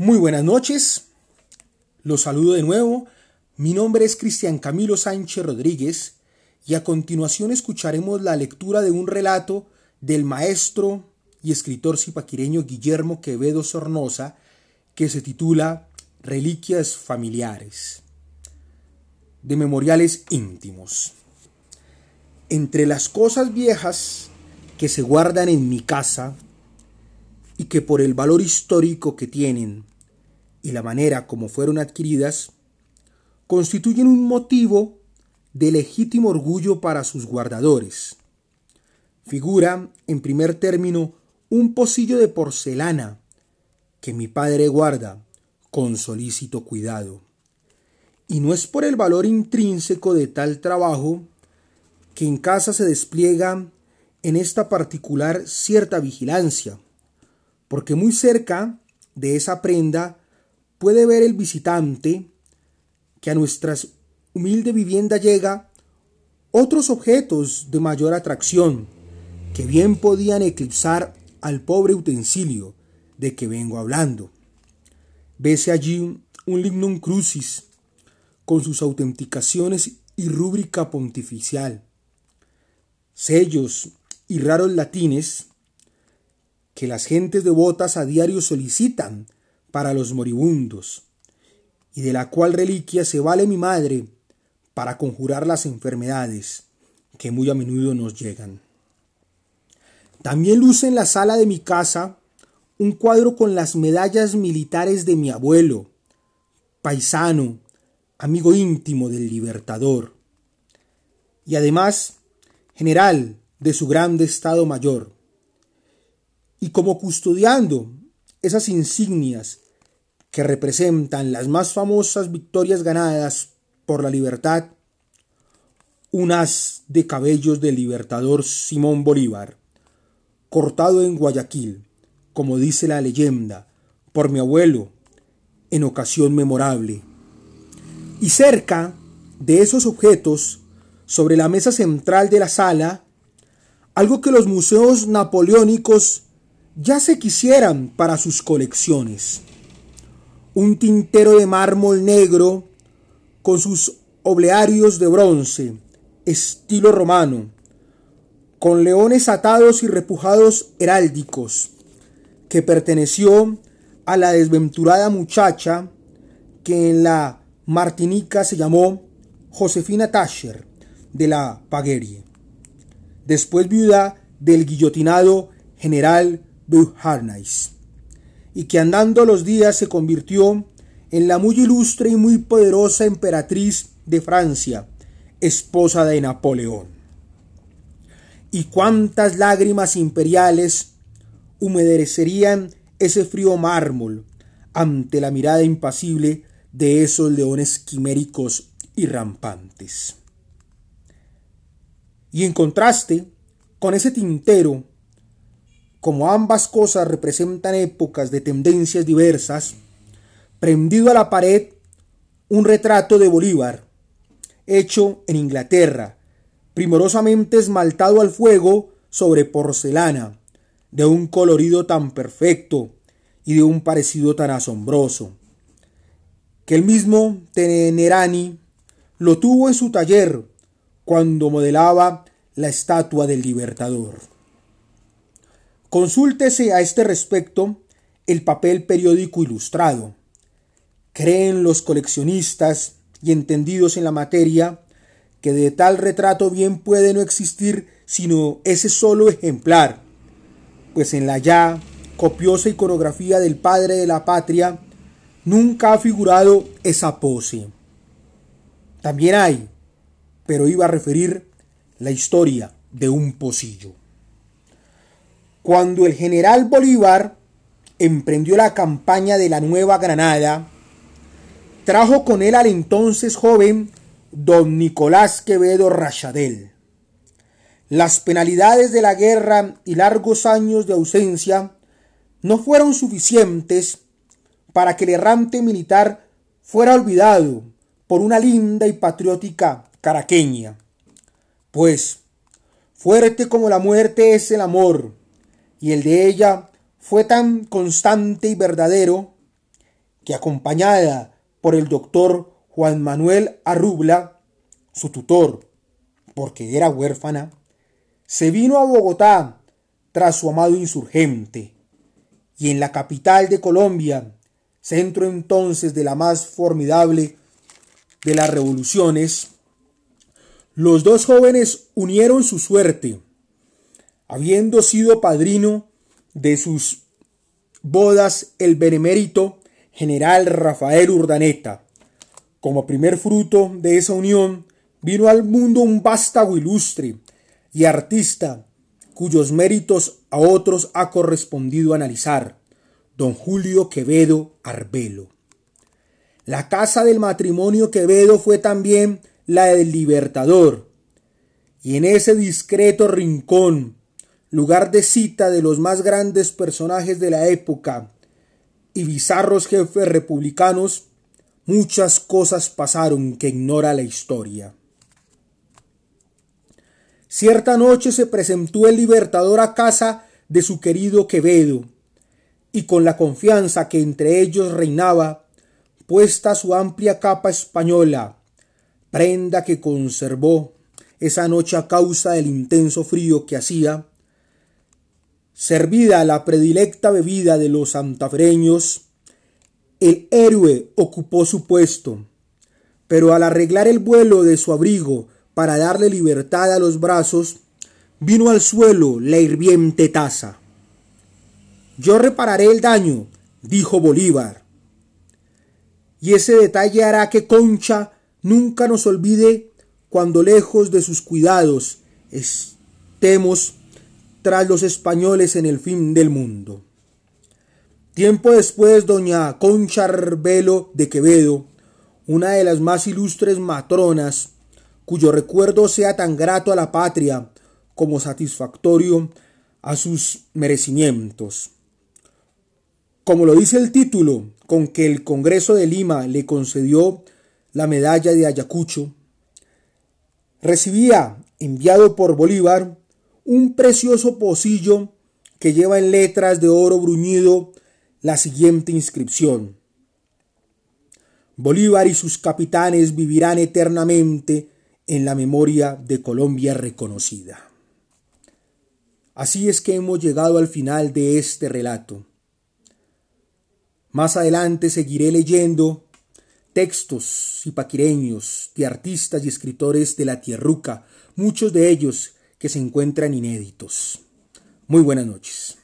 Muy buenas noches, los saludo de nuevo. Mi nombre es Cristian Camilo Sánchez Rodríguez y a continuación escucharemos la lectura de un relato del maestro y escritor zipaquireño Guillermo Quevedo Sornosa que se titula Reliquias familiares de memoriales íntimos. Entre las cosas viejas que se guardan en mi casa y que por el valor histórico que tienen y la manera como fueron adquiridas, constituyen un motivo de legítimo orgullo para sus guardadores. Figura, en primer término, un pocillo de porcelana que mi padre guarda con solícito cuidado. Y no es por el valor intrínseco de tal trabajo que en casa se despliega en esta particular cierta vigilancia, porque muy cerca de esa prenda puede ver el visitante que a nuestra humilde vivienda llega otros objetos de mayor atracción que bien podían eclipsar al pobre utensilio de que vengo hablando. Vese allí un lignum crucis con sus autenticaciones y rúbrica pontificial, sellos y raros latines que las gentes devotas a diario solicitan para los moribundos, y de la cual reliquia se vale mi madre para conjurar las enfermedades que muy a menudo nos llegan. También luce en la sala de mi casa un cuadro con las medallas militares de mi abuelo, paisano, amigo íntimo del libertador, y además general de su grande Estado Mayor. Y como custodiando esas insignias que representan las más famosas victorias ganadas por la libertad, un as de cabellos del libertador Simón Bolívar, cortado en Guayaquil, como dice la leyenda, por mi abuelo, en ocasión memorable. Y cerca de esos objetos, sobre la mesa central de la sala, algo que los museos napoleónicos ya se quisieran para sus colecciones. Un tintero de mármol negro con sus oblearios de bronce, estilo romano, con leones atados y repujados heráldicos, que perteneció a la desventurada muchacha que en la Martinica se llamó Josefina Tascher de la Paguerie, después viuda del guillotinado general Y que andando los días se convirtió en la muy ilustre y muy poderosa emperatriz de Francia, esposa de Napoleón. Y cuántas lágrimas imperiales humedecerían ese frío mármol ante la mirada impasible de esos leones quiméricos y rampantes. Y en contraste con ese tintero como ambas cosas representan épocas de tendencias diversas, prendido a la pared un retrato de Bolívar, hecho en Inglaterra, primorosamente esmaltado al fuego sobre porcelana, de un colorido tan perfecto y de un parecido tan asombroso, que el mismo Tenerani lo tuvo en su taller cuando modelaba la estatua del Libertador. Consúltese a este respecto el papel periódico ilustrado. Creen los coleccionistas y entendidos en la materia que de tal retrato bien puede no existir sino ese solo ejemplar, pues en la ya copiosa iconografía del padre de la patria nunca ha figurado esa pose. También hay, pero iba a referir la historia de un pocillo. Cuando el general Bolívar emprendió la campaña de la Nueva Granada, trajo con él al entonces joven don Nicolás Quevedo Rachadel. Las penalidades de la guerra y largos años de ausencia no fueron suficientes para que el errante militar fuera olvidado por una linda y patriótica caraqueña. Pues, fuerte como la muerte es el amor, y el de ella fue tan constante y verdadero que acompañada por el doctor Juan Manuel Arrubla, su tutor, porque era huérfana, se vino a Bogotá tras su amado insurgente, y en la capital de Colombia, centro entonces de la más formidable de las revoluciones, los dos jóvenes unieron su suerte, habiendo sido padrino de sus bodas el benemérito general Rafael Urdaneta. Como primer fruto de esa unión vino al mundo un vástago ilustre y artista cuyos méritos a otros ha correspondido analizar, don Julio Quevedo Arbelo. La casa del matrimonio Quevedo fue también la del Libertador, y en ese discreto rincón lugar de cita de los más grandes personajes de la época y bizarros jefes republicanos, muchas cosas pasaron que ignora la historia. Cierta noche se presentó el libertador a casa de su querido Quevedo, y con la confianza que entre ellos reinaba, puesta su amplia capa española, prenda que conservó esa noche a causa del intenso frío que hacía, Servida la predilecta bebida de los santafreños, el héroe ocupó su puesto, pero al arreglar el vuelo de su abrigo para darle libertad a los brazos, vino al suelo la hirviente taza. Yo repararé el daño, dijo Bolívar. Y ese detalle hará que Concha nunca nos olvide cuando lejos de sus cuidados estemos tras los españoles en el fin del mundo. Tiempo después, doña Concha Arbelo de Quevedo, una de las más ilustres matronas, cuyo recuerdo sea tan grato a la patria como satisfactorio a sus merecimientos. Como lo dice el título con que el Congreso de Lima le concedió la medalla de Ayacucho, recibía, enviado por Bolívar, un precioso pocillo que lleva en letras de oro bruñido la siguiente inscripción. Bolívar y sus capitanes vivirán eternamente en la memoria de Colombia reconocida. Así es que hemos llegado al final de este relato. Más adelante seguiré leyendo textos paquireños de artistas y escritores de la tierruca, muchos de ellos que se encuentran inéditos. Muy buenas noches.